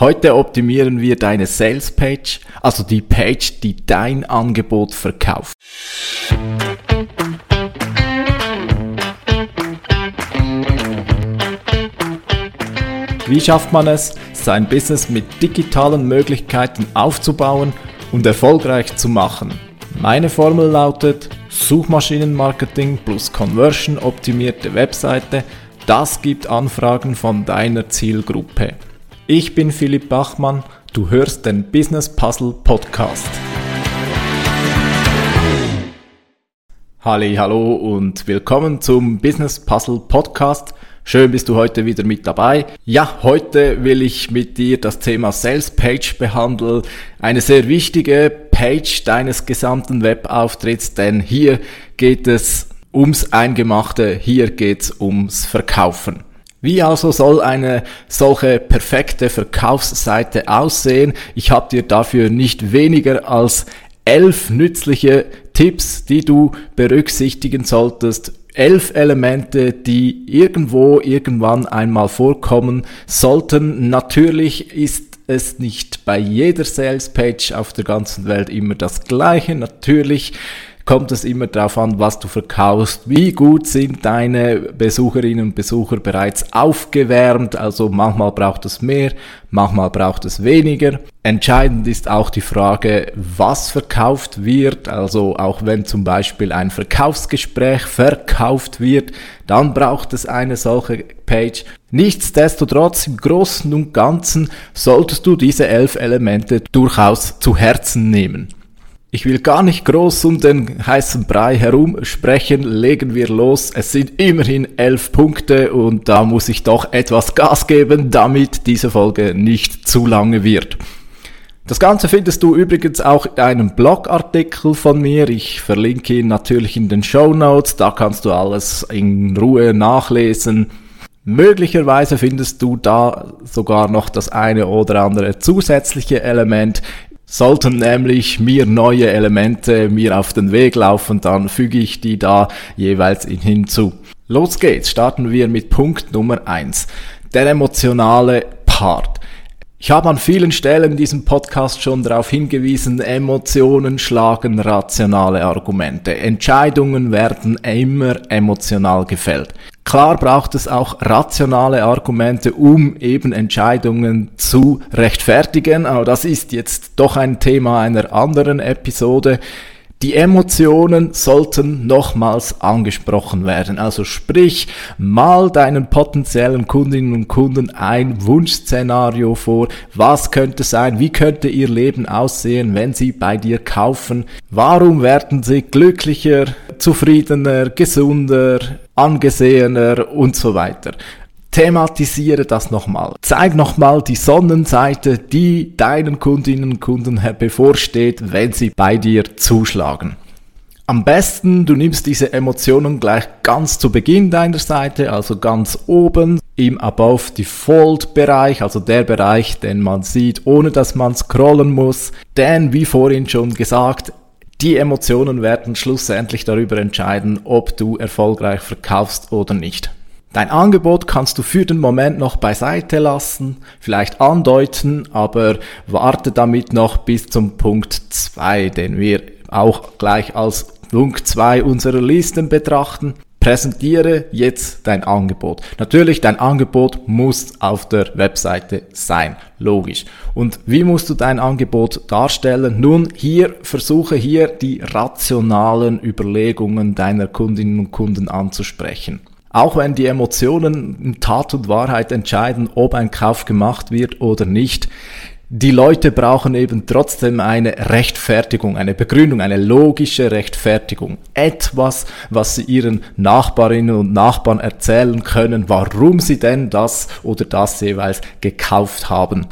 Heute optimieren wir deine Sales Page, also die Page, die dein Angebot verkauft. Wie schafft man es, sein Business mit digitalen Möglichkeiten aufzubauen und erfolgreich zu machen? Meine Formel lautet Suchmaschinenmarketing plus Conversion optimierte Webseite. Das gibt Anfragen von deiner Zielgruppe. Ich bin Philipp Bachmann, du hörst den Business Puzzle Podcast. Halli, hallo und willkommen zum Business Puzzle Podcast. Schön bist du heute wieder mit dabei. Ja, heute will ich mit dir das Thema Sales Page behandeln. Eine sehr wichtige Page deines gesamten Webauftritts, denn hier geht es ums Eingemachte, hier geht's ums Verkaufen. Wie also soll eine solche perfekte Verkaufsseite aussehen? Ich habe dir dafür nicht weniger als elf nützliche Tipps, die du berücksichtigen solltest. Elf Elemente, die irgendwo irgendwann einmal vorkommen sollten. Natürlich ist es nicht bei jeder Sales Page auf der ganzen Welt immer das gleiche. Natürlich kommt es immer darauf an, was du verkaufst. Wie gut sind deine Besucherinnen und Besucher bereits aufgewärmt? Also manchmal braucht es mehr, manchmal braucht es weniger. Entscheidend ist auch die Frage, was verkauft wird. Also auch wenn zum Beispiel ein Verkaufsgespräch verkauft wird, dann braucht es eine solche Page. Nichtsdestotrotz, im Großen und Ganzen solltest du diese elf Elemente durchaus zu Herzen nehmen. Ich will gar nicht groß um den heißen Brei herum sprechen, legen wir los. Es sind immerhin elf Punkte und da muss ich doch etwas Gas geben, damit diese Folge nicht zu lange wird. Das Ganze findest du übrigens auch in einem Blogartikel von mir. Ich verlinke ihn natürlich in den Show Notes. Da kannst du alles in Ruhe nachlesen. Möglicherweise findest du da sogar noch das eine oder andere zusätzliche Element. Sollten nämlich mir neue Elemente mir auf den Weg laufen, dann füge ich die da jeweils hinzu. Los geht's, starten wir mit Punkt Nummer eins: Der emotionale Part. Ich habe an vielen Stellen in diesem Podcast schon darauf hingewiesen, Emotionen schlagen rationale Argumente. Entscheidungen werden immer emotional gefällt. Klar braucht es auch rationale Argumente, um eben Entscheidungen zu rechtfertigen, aber das ist jetzt doch ein Thema einer anderen Episode. Die Emotionen sollten nochmals angesprochen werden. Also sprich, mal deinen potenziellen Kundinnen und Kunden ein Wunschszenario vor. Was könnte sein? Wie könnte ihr Leben aussehen, wenn sie bei dir kaufen? Warum werden sie glücklicher, zufriedener, gesunder, angesehener und so weiter? thematisiere das nochmal. Zeig nochmal die Sonnenseite, die deinen Kundinnen und Kunden bevorsteht, wenn sie bei dir zuschlagen. Am besten, du nimmst diese Emotionen gleich ganz zu Beginn deiner Seite, also ganz oben im Above Default Bereich, also der Bereich, den man sieht, ohne dass man scrollen muss. Denn, wie vorhin schon gesagt, die Emotionen werden schlussendlich darüber entscheiden, ob du erfolgreich verkaufst oder nicht. Dein Angebot kannst du für den Moment noch beiseite lassen, vielleicht andeuten, aber warte damit noch bis zum Punkt 2, den wir auch gleich als Punkt 2 unserer Listen betrachten. Präsentiere jetzt dein Angebot. Natürlich, dein Angebot muss auf der Webseite sein. Logisch. Und wie musst du dein Angebot darstellen? Nun, hier versuche hier die rationalen Überlegungen deiner Kundinnen und Kunden anzusprechen. Auch wenn die Emotionen in Tat und Wahrheit entscheiden, ob ein Kauf gemacht wird oder nicht, die Leute brauchen eben trotzdem eine Rechtfertigung, eine Begründung, eine logische Rechtfertigung. Etwas, was sie ihren Nachbarinnen und Nachbarn erzählen können, warum sie denn das oder das jeweils gekauft haben.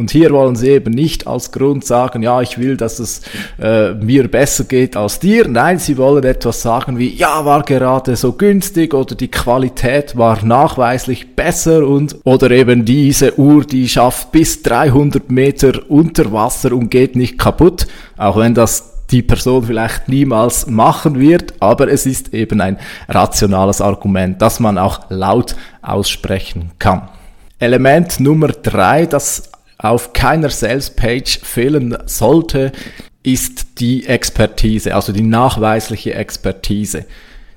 Und hier wollen sie eben nicht als Grund sagen, ja, ich will, dass es äh, mir besser geht als dir. Nein, sie wollen etwas sagen wie, ja, war gerade so günstig oder die Qualität war nachweislich besser und oder eben diese Uhr, die schafft bis 300 Meter unter Wasser und geht nicht kaputt, auch wenn das die Person vielleicht niemals machen wird, aber es ist eben ein rationales Argument, das man auch laut aussprechen kann. Element Nummer drei, das auf keiner Salespage fehlen sollte, ist die Expertise, also die nachweisliche Expertise.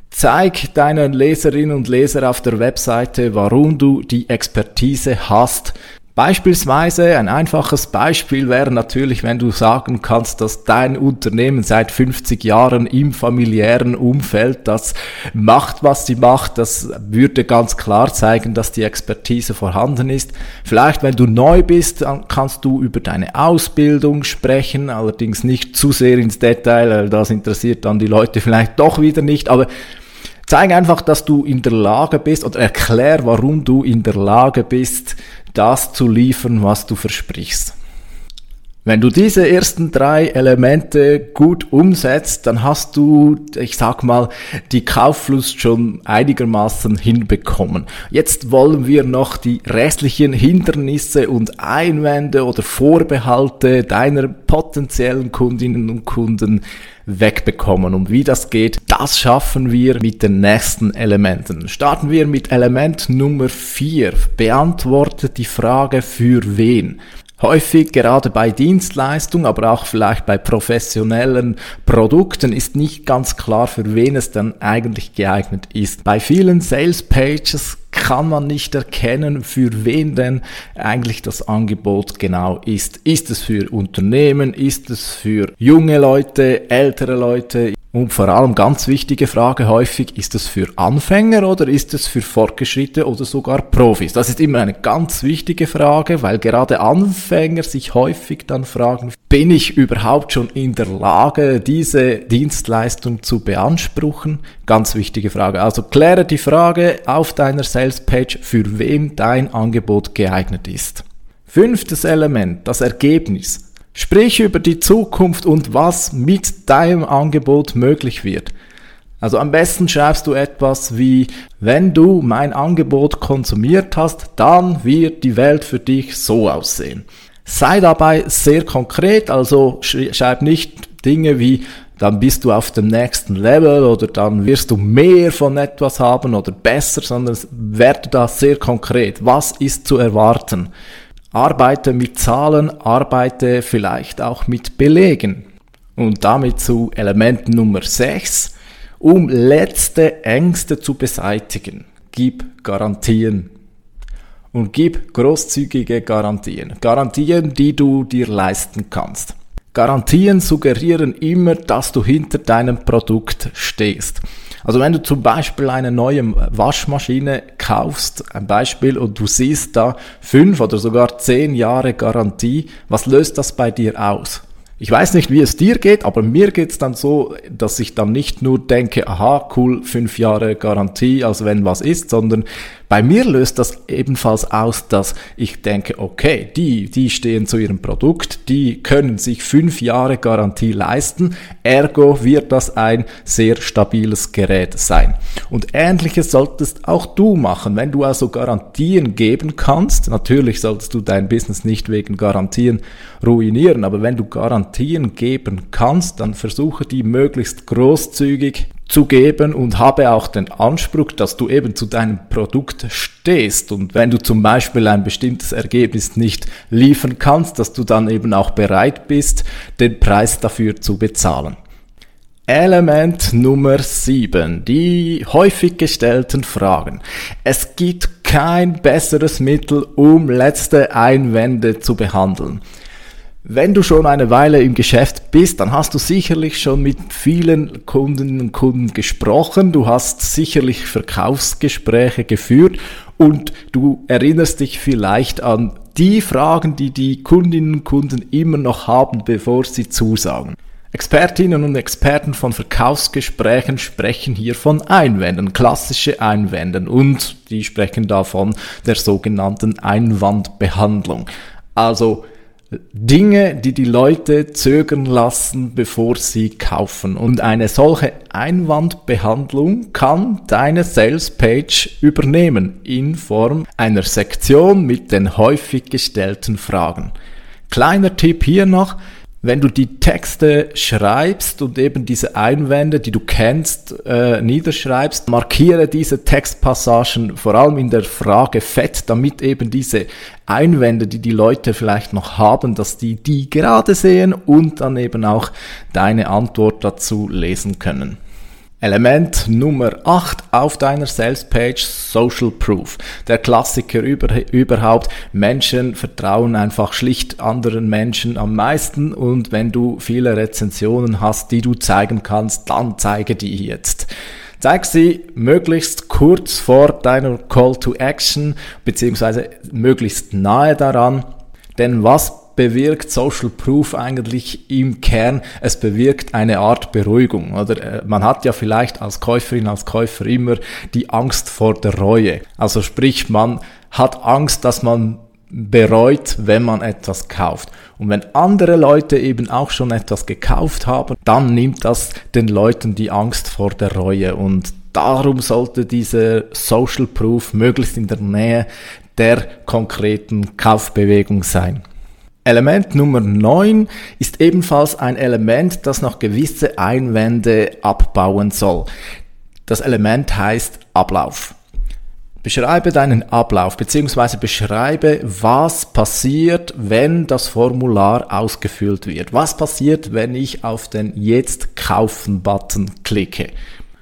Zeig deinen Leserinnen und Leser auf der Webseite, warum du die Expertise hast, Beispielsweise ein einfaches Beispiel wäre natürlich, wenn du sagen kannst, dass dein Unternehmen seit 50 Jahren im familiären Umfeld das macht, was sie macht. Das würde ganz klar zeigen, dass die Expertise vorhanden ist. Vielleicht, wenn du neu bist, dann kannst du über deine Ausbildung sprechen, allerdings nicht zu sehr ins Detail, weil das interessiert dann die Leute vielleicht doch wieder nicht. Aber Zeig einfach, dass du in der Lage bist oder erklär, warum du in der Lage bist, das zu liefern, was du versprichst. Wenn du diese ersten drei Elemente gut umsetzt, dann hast du, ich sag mal, die Kaufflust schon einigermaßen hinbekommen. Jetzt wollen wir noch die restlichen Hindernisse und Einwände oder Vorbehalte deiner potenziellen Kundinnen und Kunden wegbekommen. Und wie das geht, das schaffen wir mit den nächsten Elementen. Starten wir mit Element Nummer 4. Beantworte die Frage für wen. Häufig gerade bei Dienstleistungen, aber auch vielleicht bei professionellen Produkten ist nicht ganz klar, für wen es dann eigentlich geeignet ist. Bei vielen Sales Pages kann man nicht erkennen, für wen denn eigentlich das Angebot genau ist. Ist es für Unternehmen? Ist es für junge Leute, ältere Leute? Und vor allem ganz wichtige Frage häufig, ist es für Anfänger oder ist es für Fortgeschrittene oder sogar Profis? Das ist immer eine ganz wichtige Frage, weil gerade Anfänger sich häufig dann fragen, bin ich überhaupt schon in der Lage, diese Dienstleistung zu beanspruchen? Ganz wichtige Frage. Also kläre die Frage auf deiner Salespage, für wen dein Angebot geeignet ist. Fünftes Element, das Ergebnis. Sprich über die Zukunft und was mit deinem Angebot möglich wird. Also am besten schreibst du etwas wie, wenn du mein Angebot konsumiert hast, dann wird die Welt für dich so aussehen. Sei dabei sehr konkret, also schreib nicht Dinge wie, dann bist du auf dem nächsten Level oder dann wirst du mehr von etwas haben oder besser, sondern werde da sehr konkret. Was ist zu erwarten? Arbeite mit Zahlen, arbeite vielleicht auch mit Belegen. Und damit zu Element Nummer 6. Um letzte Ängste zu beseitigen, gib Garantien. Und gib großzügige Garantien. Garantien, die du dir leisten kannst. Garantien suggerieren immer, dass du hinter deinem Produkt stehst. Also wenn du zum Beispiel eine neue Waschmaschine kaufst, ein Beispiel, und du siehst da fünf oder sogar zehn Jahre Garantie, was löst das bei dir aus? Ich weiß nicht, wie es dir geht, aber mir geht's dann so, dass ich dann nicht nur denke, aha, cool, fünf Jahre Garantie, als wenn was ist, sondern bei mir löst das ebenfalls aus, dass ich denke, okay, die, die stehen zu ihrem Produkt, die können sich fünf Jahre Garantie leisten, ergo wird das ein sehr stabiles Gerät sein. Und ähnliches solltest auch du machen. Wenn du also Garantien geben kannst, natürlich solltest du dein Business nicht wegen Garantien ruinieren, aber wenn du Garantien geben kannst, dann versuche die möglichst großzügig zu geben und habe auch den Anspruch, dass du eben zu deinem Produkt stehst. Und wenn du zum Beispiel ein bestimmtes Ergebnis nicht liefern kannst, dass du dann eben auch bereit bist, den Preis dafür zu bezahlen. Element Nummer 7. Die häufig gestellten Fragen. Es gibt kein besseres Mittel, um letzte Einwände zu behandeln. Wenn du schon eine Weile im Geschäft bist, dann hast du sicherlich schon mit vielen Kundinnen und Kunden gesprochen, du hast sicherlich Verkaufsgespräche geführt und du erinnerst dich vielleicht an die Fragen, die die Kundinnen und Kunden immer noch haben, bevor sie zusagen. Expertinnen und Experten von Verkaufsgesprächen sprechen hier von Einwänden, klassische Einwänden und die sprechen davon der sogenannten Einwandbehandlung. Also Dinge, die die Leute zögern lassen, bevor sie kaufen. Und eine solche Einwandbehandlung kann deine Sales Page übernehmen in Form einer Sektion mit den häufig gestellten Fragen. Kleiner Tipp hier noch. Wenn du die Texte schreibst und eben diese Einwände, die du kennst, äh, niederschreibst, markiere diese Textpassagen vor allem in der Frage fett, damit eben diese Einwände, die die Leute vielleicht noch haben, dass die die gerade sehen und dann eben auch deine Antwort dazu lesen können. Element Nummer 8 auf deiner Sales Page Social Proof. Der Klassiker über, überhaupt. Menschen vertrauen einfach schlicht anderen Menschen am meisten und wenn du viele Rezensionen hast, die du zeigen kannst, dann zeige die jetzt. Zeig sie möglichst kurz vor deiner Call to Action beziehungsweise möglichst nahe daran. Denn was bewirkt Social Proof eigentlich im Kern? Es bewirkt eine Art Beruhigung. Oder äh, man hat ja vielleicht als Käuferin, als Käufer immer die Angst vor der Reue. Also sprich, man hat Angst, dass man bereut, wenn man etwas kauft. Und wenn andere Leute eben auch schon etwas gekauft haben, dann nimmt das den Leuten die Angst vor der Reue. Und darum sollte dieser Social Proof möglichst in der Nähe der konkreten Kaufbewegung sein. Element Nummer 9 ist ebenfalls ein Element, das noch gewisse Einwände abbauen soll. Das Element heißt Ablauf. Beschreibe deinen Ablauf bzw. beschreibe, was passiert, wenn das Formular ausgefüllt wird. Was passiert, wenn ich auf den Jetzt kaufen-Button klicke.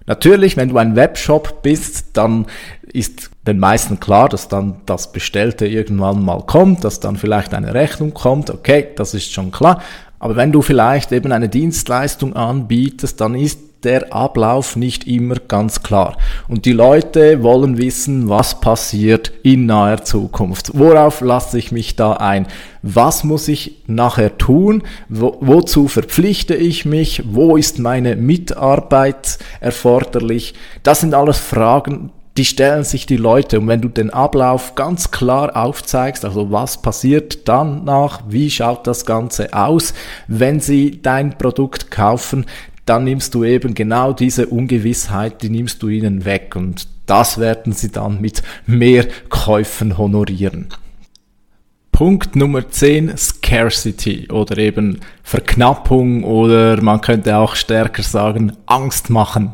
Natürlich, wenn du ein Webshop bist, dann ist den meisten klar, dass dann das Bestellte irgendwann mal kommt, dass dann vielleicht eine Rechnung kommt. Okay, das ist schon klar. Aber wenn du vielleicht eben eine Dienstleistung anbietest, dann ist der Ablauf nicht immer ganz klar. Und die Leute wollen wissen, was passiert in naher Zukunft. Worauf lasse ich mich da ein? Was muss ich nachher tun? Wo, wozu verpflichte ich mich? Wo ist meine Mitarbeit erforderlich? Das sind alles Fragen, die stellen sich die Leute und wenn du den Ablauf ganz klar aufzeigst, also was passiert danach, wie schaut das Ganze aus, wenn sie dein Produkt kaufen, dann nimmst du eben genau diese Ungewissheit, die nimmst du ihnen weg und das werden sie dann mit mehr Käufen honorieren. Punkt Nummer 10, Scarcity oder eben Verknappung oder man könnte auch stärker sagen, Angst machen.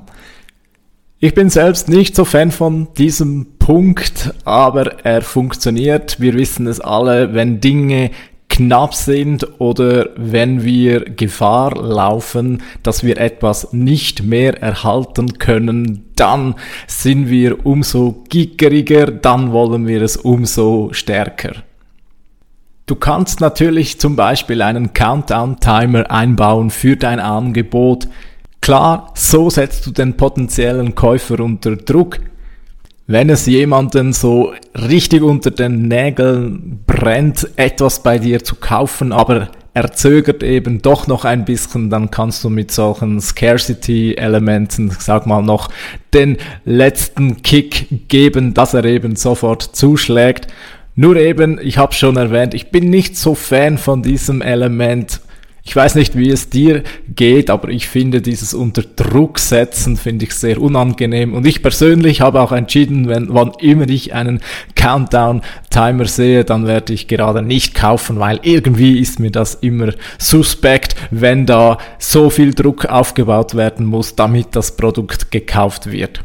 Ich bin selbst nicht so Fan von diesem Punkt, aber er funktioniert. Wir wissen es alle, wenn Dinge knapp sind oder wenn wir Gefahr laufen, dass wir etwas nicht mehr erhalten können, dann sind wir umso gickeriger, dann wollen wir es umso stärker. Du kannst natürlich zum Beispiel einen Countdown-Timer einbauen für dein Angebot. Klar, so setzt du den potenziellen Käufer unter Druck, wenn es jemanden so richtig unter den Nägeln brennt, etwas bei dir zu kaufen, aber er zögert eben doch noch ein bisschen, dann kannst du mit solchen Scarcity-Elementen, sag mal, noch den letzten Kick geben, dass er eben sofort zuschlägt. Nur eben, ich habe schon erwähnt, ich bin nicht so Fan von diesem Element ich weiß nicht, wie es dir geht, aber ich finde dieses unter Druck setzen finde ich sehr unangenehm und ich persönlich habe auch entschieden, wenn wann immer ich einen Countdown Timer sehe, dann werde ich gerade nicht kaufen, weil irgendwie ist mir das immer suspekt, wenn da so viel Druck aufgebaut werden muss, damit das Produkt gekauft wird.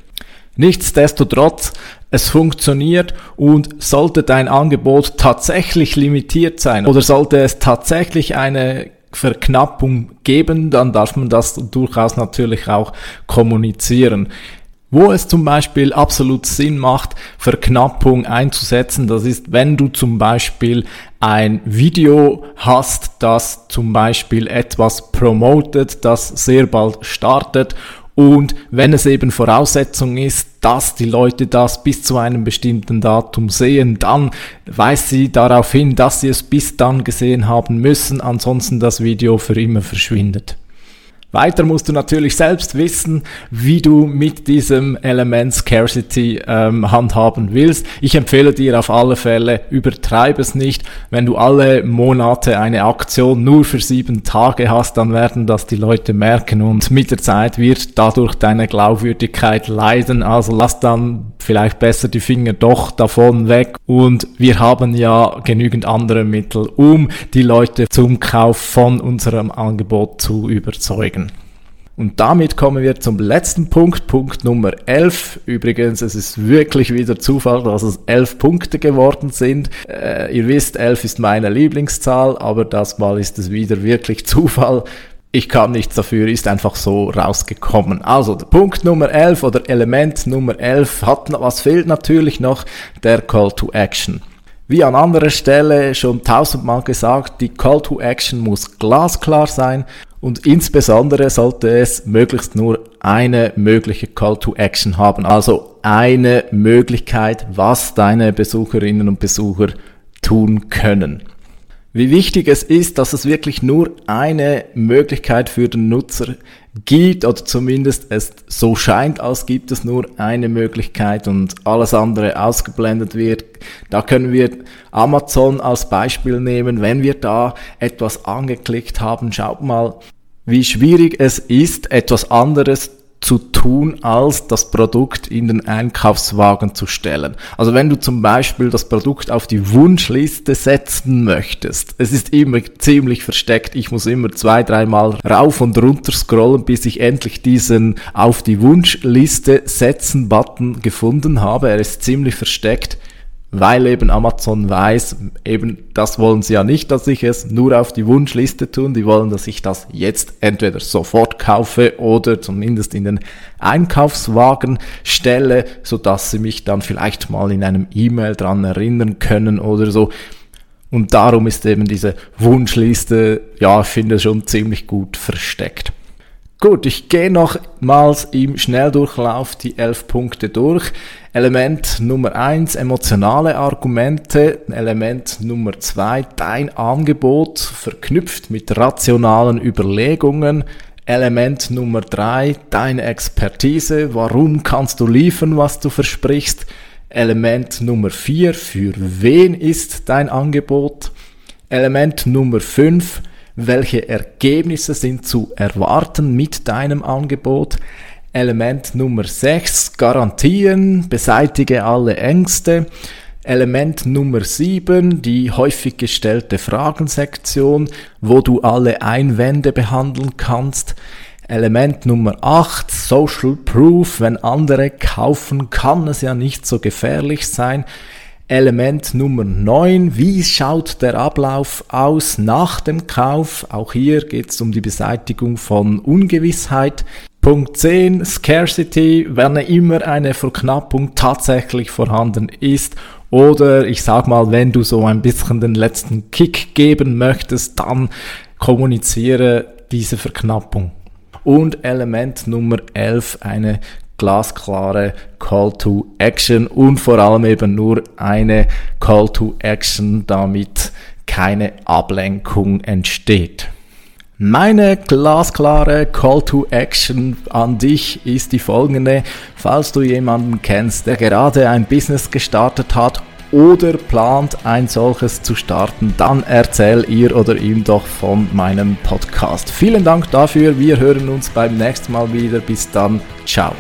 Nichtsdestotrotz, es funktioniert und sollte dein Angebot tatsächlich limitiert sein oder sollte es tatsächlich eine Verknappung geben, dann darf man das durchaus natürlich auch kommunizieren. Wo es zum Beispiel absolut Sinn macht, Verknappung einzusetzen, das ist, wenn du zum Beispiel ein Video hast, das zum Beispiel etwas promotet, das sehr bald startet und wenn es eben Voraussetzung ist, dass die Leute das bis zu einem bestimmten Datum sehen, dann weist sie darauf hin, dass sie es bis dann gesehen haben müssen, ansonsten das Video für immer verschwindet. Weiter musst du natürlich selbst wissen, wie du mit diesem Element Scarcity ähm, handhaben willst. Ich empfehle dir auf alle Fälle, übertreibe es nicht. Wenn du alle Monate eine Aktion nur für sieben Tage hast, dann werden das die Leute merken und mit der Zeit wird dadurch deine Glaubwürdigkeit leiden. Also lass dann vielleicht besser die Finger doch davon weg und wir haben ja genügend andere Mittel, um die Leute zum Kauf von unserem Angebot zu überzeugen. Und damit kommen wir zum letzten Punkt, Punkt Nummer 11. Übrigens, es ist wirklich wieder Zufall, dass es 11 Punkte geworden sind. Äh, ihr wisst, 11 ist meine Lieblingszahl, aber das Mal ist es wieder wirklich Zufall. Ich kann nichts dafür, ist einfach so rausgekommen. Also, der Punkt Nummer 11 oder Element Nummer 11 hat, was fehlt natürlich noch? Der Call to Action. Wie an anderer Stelle schon tausendmal gesagt, die Call to Action muss glasklar sein und insbesondere sollte es möglichst nur eine mögliche Call to Action haben, also eine Möglichkeit, was deine Besucherinnen und Besucher tun können. Wie wichtig es ist, dass es wirklich nur eine Möglichkeit für den Nutzer gibt oder zumindest es so scheint, als gibt es nur eine Möglichkeit und alles andere ausgeblendet wird. Da können wir Amazon als Beispiel nehmen. Wenn wir da etwas angeklickt haben, schaut mal, wie schwierig es ist, etwas anderes zu tun, als das Produkt in den Einkaufswagen zu stellen. Also wenn du zum Beispiel das Produkt auf die Wunschliste setzen möchtest, es ist immer ziemlich versteckt. Ich muss immer zwei, dreimal rauf und runter scrollen, bis ich endlich diesen auf die Wunschliste setzen Button gefunden habe. Er ist ziemlich versteckt weil eben Amazon weiß, eben das wollen sie ja nicht, dass ich es nur auf die Wunschliste tun, die wollen, dass ich das jetzt entweder sofort kaufe oder zumindest in den Einkaufswagen stelle, so dass sie mich dann vielleicht mal in einem E-Mail dran erinnern können oder so. Und darum ist eben diese Wunschliste, ja, ich finde schon ziemlich gut versteckt. Gut, ich gehe nochmals im Schnelldurchlauf die elf Punkte durch. Element Nummer eins emotionale Argumente. Element Nummer zwei dein Angebot verknüpft mit rationalen Überlegungen. Element Nummer drei deine Expertise. Warum kannst du liefern, was du versprichst? Element Nummer vier für wen ist dein Angebot? Element Nummer fünf welche Ergebnisse sind zu erwarten mit deinem Angebot. Element Nummer 6, Garantien, beseitige alle Ängste. Element Nummer 7, die häufig gestellte Fragensektion, wo du alle Einwände behandeln kannst. Element Nummer 8, Social Proof, wenn andere kaufen, kann es ja nicht so gefährlich sein. Element Nummer 9, wie schaut der Ablauf aus nach dem Kauf? Auch hier geht es um die Beseitigung von Ungewissheit. Punkt 10, Scarcity, wenn immer eine Verknappung tatsächlich vorhanden ist oder ich sag mal, wenn du so ein bisschen den letzten Kick geben möchtest, dann kommuniziere diese Verknappung. Und Element Nummer 11, eine glasklare Call to Action und vor allem eben nur eine Call to Action, damit keine Ablenkung entsteht. Meine glasklare Call to Action an dich ist die folgende. Falls du jemanden kennst, der gerade ein Business gestartet hat oder plant ein solches zu starten, dann erzähl ihr oder ihm doch von meinem Podcast. Vielen Dank dafür. Wir hören uns beim nächsten Mal wieder. Bis dann. Ciao.